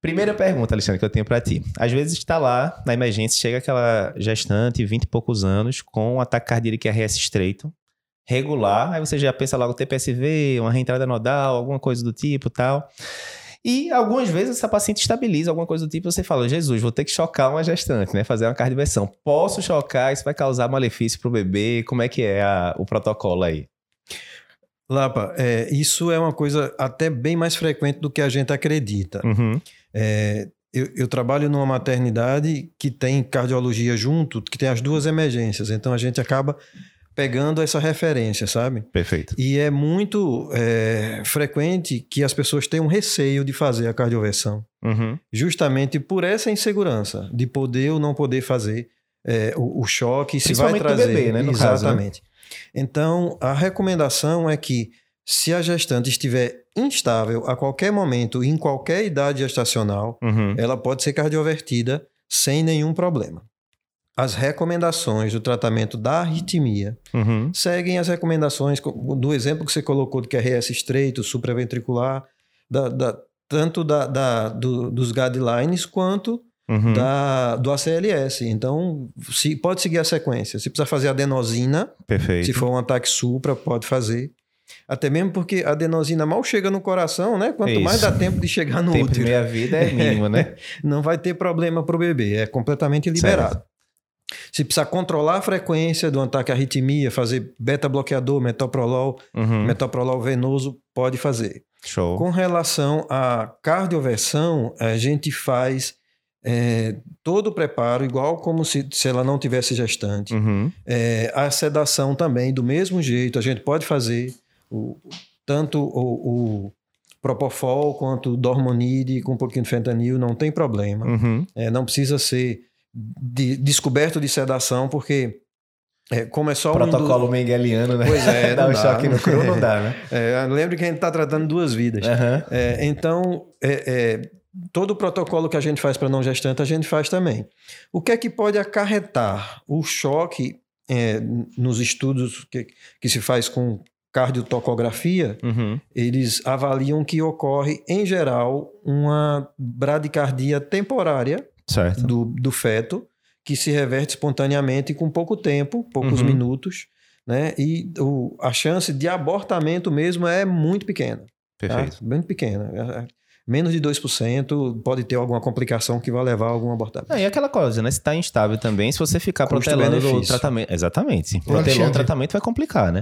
Primeira pergunta, Alexandre, que eu tenho para ti. Às vezes está lá na emergência, chega aquela gestante, 20 e poucos anos, com um ataque cardíaco RS estreito, regular, aí você já pensa logo TPSV, uma reentrada nodal, alguma coisa do tipo tal. E algumas vezes essa paciente estabiliza alguma coisa do tipo, você fala, Jesus, vou ter que chocar uma gestante, né? Fazer uma cardioversão. Posso chocar? Isso vai causar malefício para o bebê? Como é que é a, o protocolo aí? Lapa, é, isso é uma coisa até bem mais frequente do que a gente acredita. Uhum. É, eu, eu, trabalho numa maternidade que tem cardiologia junto, que tem as duas emergências. Então a gente acaba pegando essa referência, sabe? Perfeito. E é muito é, frequente que as pessoas tenham receio de fazer a cardioversão, uhum. justamente por essa insegurança de poder ou não poder fazer é, o, o, choque, se vai trazer. Do bebê, né, no Exatamente. Caso, né? Então, a recomendação é que se a gestante estiver instável a qualquer momento, em qualquer idade gestacional, uhum. ela pode ser cardiovertida sem nenhum problema. As recomendações do tratamento da arritmia uhum. seguem as recomendações do exemplo que você colocou do QRS estreito, supraventricular, da, da, tanto da, da do, dos guidelines quanto uhum. da, do ACLS. Então, se, pode seguir a sequência. Se precisar fazer adenosina, Perfeito. se for um ataque supra, pode fazer. Até mesmo porque a adenosina mal chega no coração, né? Quanto Isso. mais dá tempo de chegar no tempo útero. de meia vida é mínimo, né? Não vai ter problema para o bebê, é completamente liberado. Certo. Se precisar controlar a frequência do ataque à arritmia, fazer beta-bloqueador, metoprolol, Uhum. metoprolol venoso, pode fazer. Show. Com relação à cardioversão, a gente faz é, todo o preparo, igual como se, se ela não tivesse gestante. Uhum. É, a sedação também, do mesmo jeito, a gente pode fazer o, tanto o, o Propofol quanto o Dormonide com um pouquinho de fentanil, não tem problema. Uhum. É, não precisa ser de, descoberto de sedação, porque é, como é só Protocolo um do... mengeliano, né? Pois é, Dá não um dá. choque no cru, não dá, né? É, lembre que a gente está tratando duas vidas. Aham. É, então, é, é, todo o protocolo que a gente faz para não gestante, a gente faz também. O que é que pode acarretar o choque é, nos estudos que, que se faz com cardiotocografia? Uhum. Eles avaliam que ocorre, em geral, uma bradicardia temporária Certo. do, do feto, que se reverte espontaneamente com pouco tempo, poucos Uhum. minutos, né? E o, a chance de abortamento mesmo é muito pequena. tá? Perfeito. Muito pequena. É, é, Menos de 2% pode ter alguma complicação que vai levar a algum abortamento. Ah, e aquela coisa, né? Se tá instável também, se você ficar protelando o tratamento. Exatamente. Protelando o tratamento vai complicar, né?